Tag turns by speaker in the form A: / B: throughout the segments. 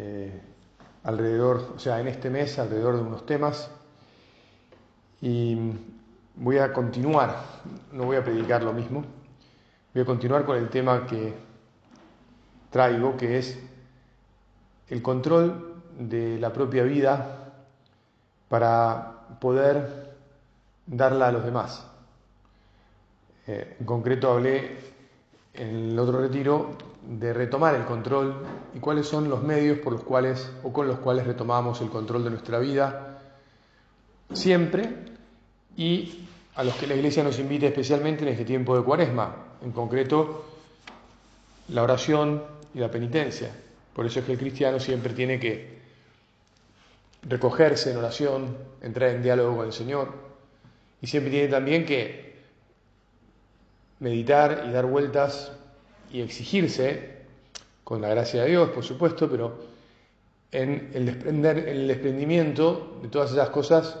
A: eh, alrededor, o sea, en este mes, alrededor de unos temas, y voy a continuar, no voy a predicar lo mismo, voy a continuar con el tema que traigo, que es el control de la propia vida para poder darla a los demás. Eh, en concreto hablé el otro retiro de retomar el control y cuáles son los medios por los cuales o con los cuales retomamos el control de nuestra vida siempre y a los que la Iglesia nos invita especialmente en este tiempo de Cuaresma, en concreto la oración y la penitencia. Por eso es que el cristiano siempre tiene que recogerse en oración, entrar en diálogo con el Señor y siempre tiene también que meditar y dar vueltas y exigirse, con la gracia de Dios, por supuesto, pero en el, desprender, el desprendimiento de todas esas cosas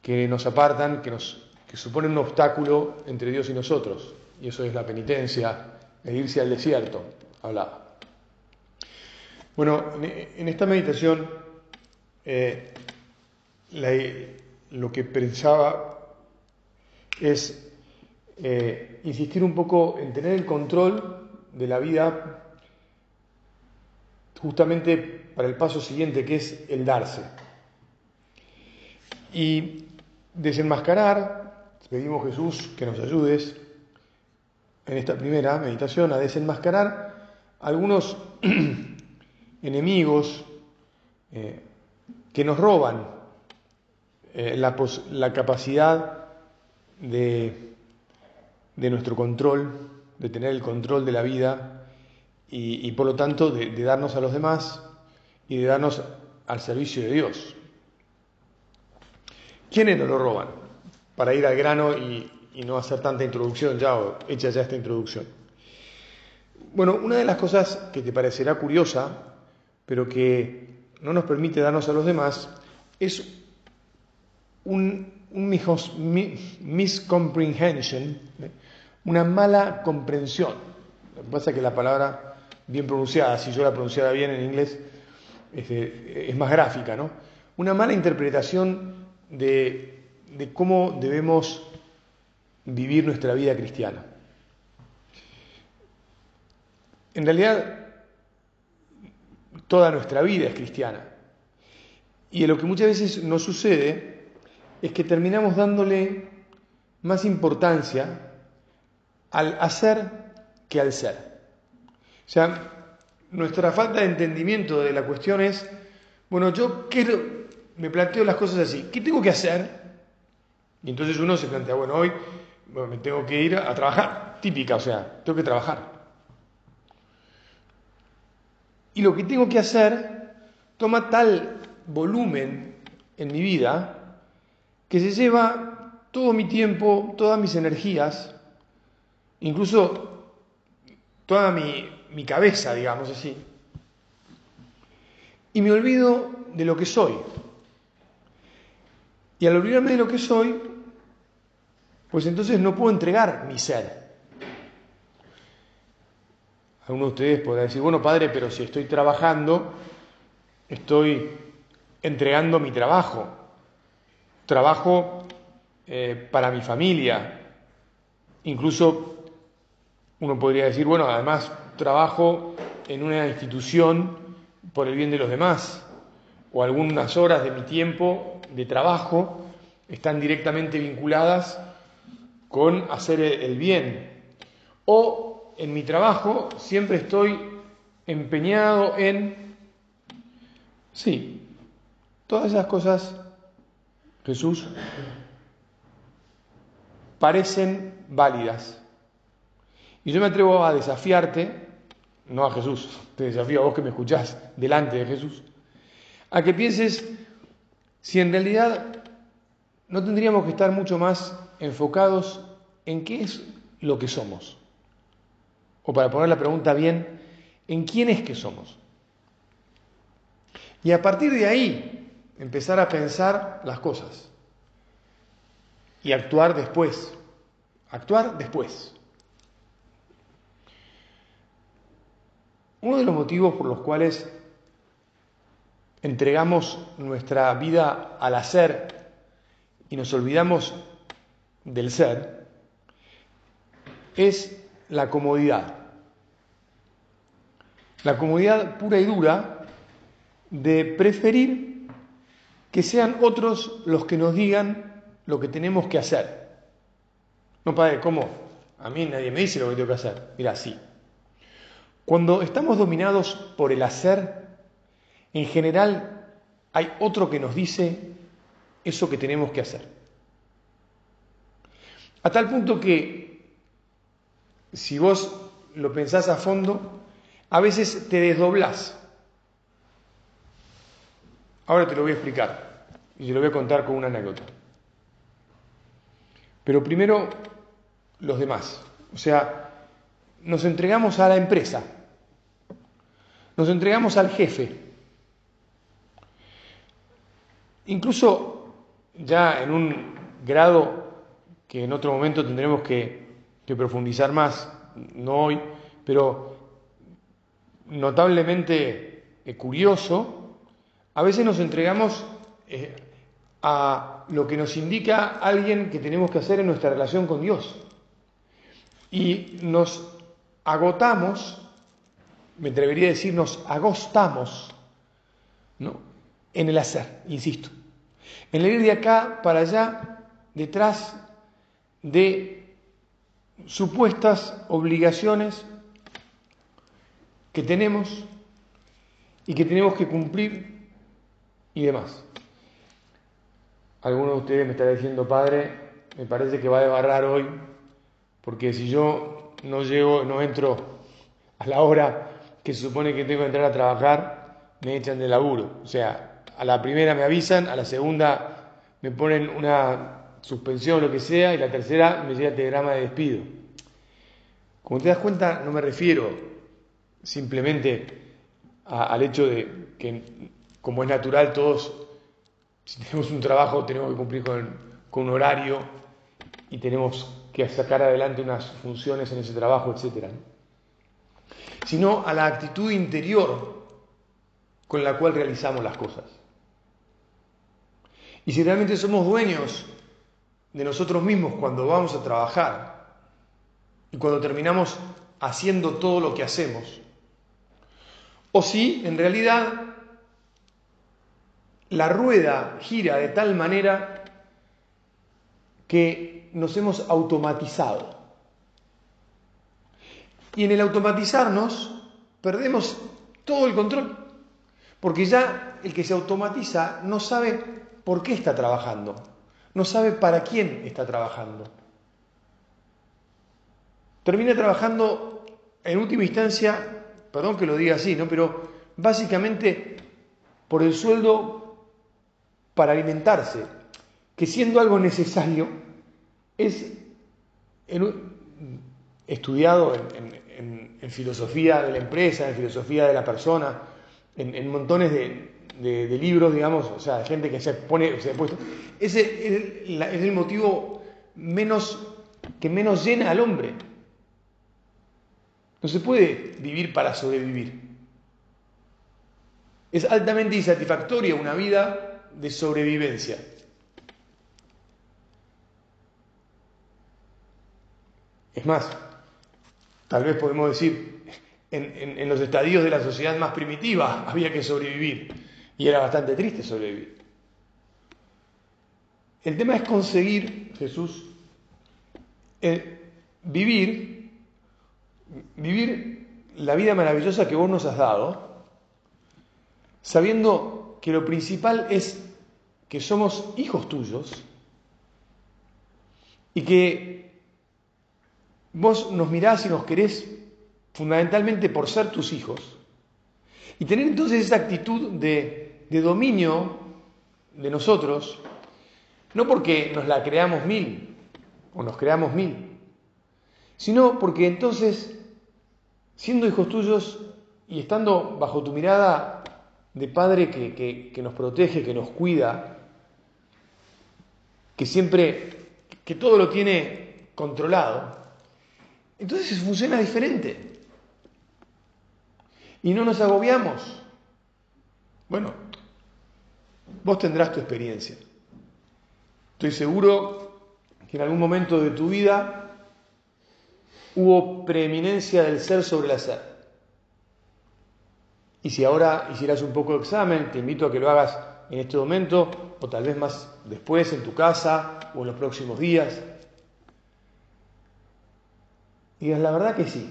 A: que nos apartan, que, nos, que suponen un obstáculo entre Dios y nosotros. Y eso es la penitencia, el irse al desierto, hablaba. Bueno, en esta meditación eh, lo que pensaba es eh, insistir un poco en tener el control de la vida justamente para el paso siguiente, que es el darse. Y desenmascarar, pedimos Jesús que nos ayudes en esta primera meditación a desenmascarar algunos enemigos eh, que nos roban eh, la, la capacidad de de nuestro control, de tener el control de la vida y, por lo tanto de, darnos a los demás y de darnos al servicio de Dios. ¿Quiénes nos lo roban? Para ir al grano y, no hacer tanta introducción ya, o hecha ya esta introducción. Bueno, una de las cosas que te parecerá curiosa, pero que no nos permite darnos a los demás, es un, un miscomprehension, una mala comprensión. Lo que pasa es que la palabra bien pronunciada, si yo la pronunciara bien en inglés, este, es, más gráfica, ¿no? Una mala interpretación de, de cómo debemos vivir nuestra vida cristiana. En realidad, toda nuestra vida es cristiana. Y lo que muchas veces nos sucede es que terminamos dándole más importancia al hacer que al ser. O sea, nuestra falta de entendimiento de la cuestión es, bueno, yo quiero, me planteo las cosas así, ¿qué tengo que hacer? Y entonces uno se plantea, bueno, hoy me tengo que ir a, trabajar, típica, o sea, tengo que trabajar. Y lo que tengo que hacer toma tal volumen en mi vida que se lleva todo mi tiempo, todas mis energías, incluso toda mi, cabeza, digamos así, y me olvido de lo que soy. Y al olvidarme de lo que soy, pues entonces no puedo entregar mi ser. Alguno de ustedes podrá decir, bueno, padre, pero si estoy trabajando, estoy entregando mi trabajo. Trabajo eh, para mi familia. Incluso uno podría decir, bueno, además trabajo en una institución por el bien de los demás, o algunas horas de mi tiempo de trabajo están directamente vinculadas con hacer el bien. O en mi trabajo siempre estoy empeñado en... Sí, todas esas cosas, Jesús, parecen válidas y yo me atrevo a desafiarte no a Jesús, te desafío a vos que me escuchás delante de Jesús, a que pienses si en realidad no tendríamos que estar mucho más enfocados en qué es lo que somos. O para poner la pregunta bien, ¿en quién es que somos? Y a partir de ahí empezar a pensar las cosas y actuar después. Actuar después. Uno de los motivos por los cuales entregamos nuestra vida al hacer y nos olvidamos del ser es la comodidad. La comodidad pura y dura de preferir que sean otros los que nos digan lo que tenemos que hacer. No, padre, ¿cómo? A mí nadie me dice lo que tengo que hacer. Mira, sí. Cuando estamos dominados por el hacer, en general hay otro que nos dice eso que tenemos que hacer. A tal punto que, si vos lo pensás a fondo, a veces te desdoblás. Ahora te lo voy a explicar y te lo voy a contar con una anécdota. Pero primero, los demás. O sea, nos entregamos a la empresa, nos entregamos al jefe. Incluso ya en un grado que en otro momento tendremos que, profundizar más, no hoy, pero notablemente eh, curioso, a veces nos entregamos eh, a lo que nos indica alguien que tenemos que hacer en nuestra relación con Dios. Y nos agotamos, me atrevería a decir, nos agostamos ¿no? en el hacer, insisto. En el ir de acá para allá, detrás de supuestas obligaciones que tenemos y que tenemos que cumplir y demás. Alguno de ustedes me está diciendo, padre, me parece que va a desbarrar hoy, porque si yo no llego, no entro a la hora que se supone que tengo que entrar a trabajar, me echan de laburo. O sea, a la primera me avisan, a la segunda me ponen una suspensión, lo que sea, y la tercera me llega el telegrama de despido. Como te das cuenta, no me refiero simplemente al hecho de que, como es natural, todos, si tenemos un trabajo, tenemos que cumplir con, un horario y tenemos que sacar adelante unas funciones en ese trabajo, etc. Sino a la actitud interior con la cual realizamos las cosas. Y si realmente somos dueños de nosotros mismos cuando vamos a trabajar y cuando terminamos haciendo todo lo que hacemos, o si en realidad la rueda gira de tal manera que nos hemos automatizado. Y en el automatizarnos perdemos todo el control, porque ya el que se automatiza no sabe por qué está trabajando, no sabe para quién está trabajando. Termina trabajando en última instancia, perdón que lo diga así, ¿no? pero básicamente por el sueldo para alimentarse, que siendo algo necesario, es estudiado en, filosofía de la empresa, en filosofía de la persona, en montones de, libros, digamos, o sea, gente que se pone, se puesto. Ese es el, motivo menos, que menos llena al hombre. No se puede vivir para sobrevivir. Es altamente insatisfactoria una vida de sobrevivencia. Es más, tal vez podemos decir, en, en, los estadios de la sociedad más primitiva había que sobrevivir. Y era bastante triste sobrevivir. El tema es conseguir, Jesús, eh, vivir, vivir la vida maravillosa que vos nos has dado, sabiendo que lo principal es que somos hijos tuyos y que vos nos mirás y nos querés fundamentalmente por ser tus hijos, y tener entonces esa actitud de, de dominio de nosotros, no porque nos la creamos mil o nos creamos mil, sino porque entonces, siendo hijos tuyos y estando bajo tu mirada de padre que, que nos protege, que nos cuida, que siempre, que todo lo tiene controlado, entonces funciona diferente. Y no nos agobiamos. Bueno, vos tendrás tu experiencia. Estoy seguro que en algún momento de tu vida hubo preeminencia del ser sobre el hacer. Y si ahora hicieras un poco de examen, te invito a que lo hagas en este momento o tal vez más después en tu casa o en los próximos días. Y es la verdad que sí.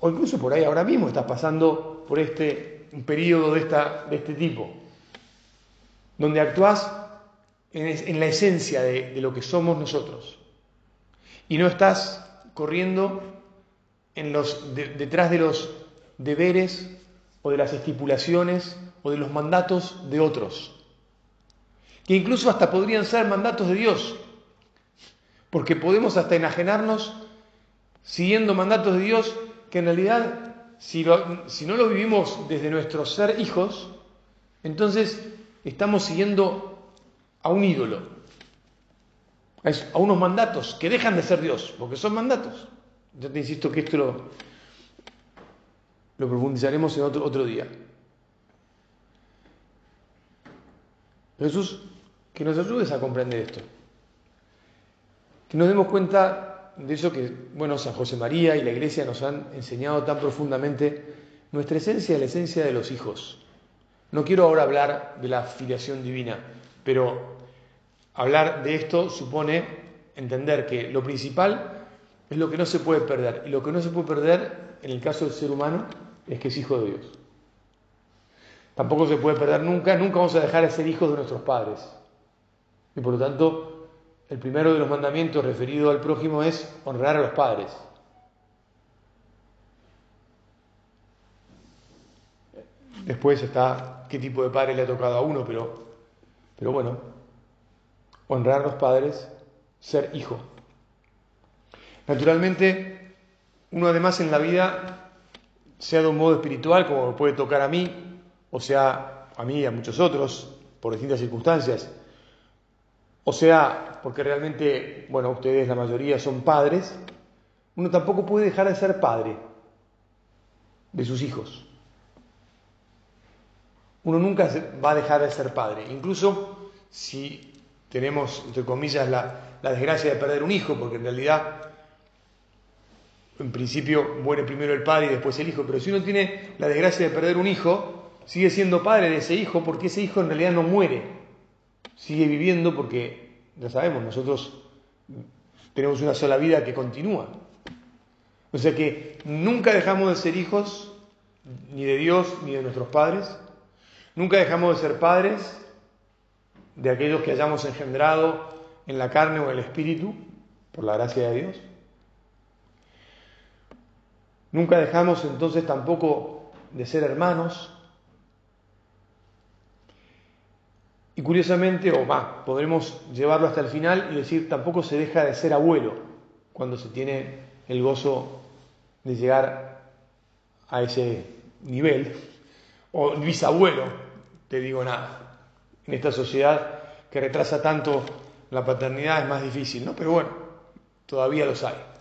A: O incluso por ahí ahora mismo estás pasando por este periodo de, de este tipo, donde actúas en, la esencia de, lo que somos nosotros. Y no estás corriendo en los, detrás de los deberes o de las estipulaciones o de los mandatos de otros, que incluso hasta podrían ser mandatos de Dios, porque podemos hasta enajenarnos siguiendo mandatos de Dios que en realidad, si, no lo vivimos desde nuestro ser hijos, entonces estamos siguiendo a un ídolo, a unos mandatos que dejan de ser Dios, porque son mandatos. Yo te insisto que esto lo, lo profundizaremos en otro, otro día. Jesús, que nos ayudes a comprender esto. Que nos demos cuenta de eso que, bueno, San José María y la Iglesia nos han enseñado tan profundamente, nuestra esencia es la esencia de los hijos. No quiero ahora hablar de la filiación divina, pero hablar de esto supone entender que lo principal es lo que no se puede perder. Y lo que no se puede perder, en el caso del ser humano, es que es hijo de Dios. Tampoco se puede perder nunca, nunca vamos a dejar de ser hijos de nuestros padres. Y por lo tanto, el primero de los mandamientos referido al prójimo es honrar a los padres. Después está qué tipo de padre le ha tocado a uno, pero, pero bueno, honrar a los padres, ser hijo. Naturalmente, uno además en la vida, sea de un modo espiritual, como puede tocar a mí, o sea a mí y a muchos otros, por distintas circunstancias, o sea, porque realmente, bueno, ustedes la mayoría son padres, uno tampoco puede dejar de ser padre de sus hijos. Uno nunca va a dejar de ser padre, incluso si tenemos, entre comillas, la, desgracia de perder un hijo, porque en realidad, en principio, muere primero el padre y después el hijo, pero si uno tiene la desgracia de perder un hijo, sigue siendo padre de ese hijo porque ese hijo en realidad no muere, sigue viviendo porque, ya sabemos, nosotros tenemos una sola vida que continúa. O sea que nunca dejamos de ser hijos ni de Dios ni de nuestros padres. Nunca dejamos de ser padres de aquellos que hayamos engendrado en la carne o en el espíritu, por la gracia de Dios. Nunca dejamos entonces tampoco de ser hermanos, Y curiosamente, o más, podremos llevarlo hasta el final y decir, tampoco se deja de ser abuelo cuando se tiene el gozo de llegar a ese nivel, o bisabuelo, te digo nada. En esta sociedad que retrasa tanto la paternidad es más difícil, ¿no? Pero bueno, todavía los hay.